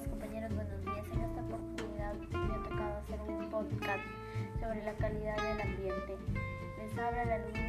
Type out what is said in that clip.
compañeros, buenos días. En esta oportunidad me ha tocado hacer un podcast sobre la calidad del ambiente. Les habla la luz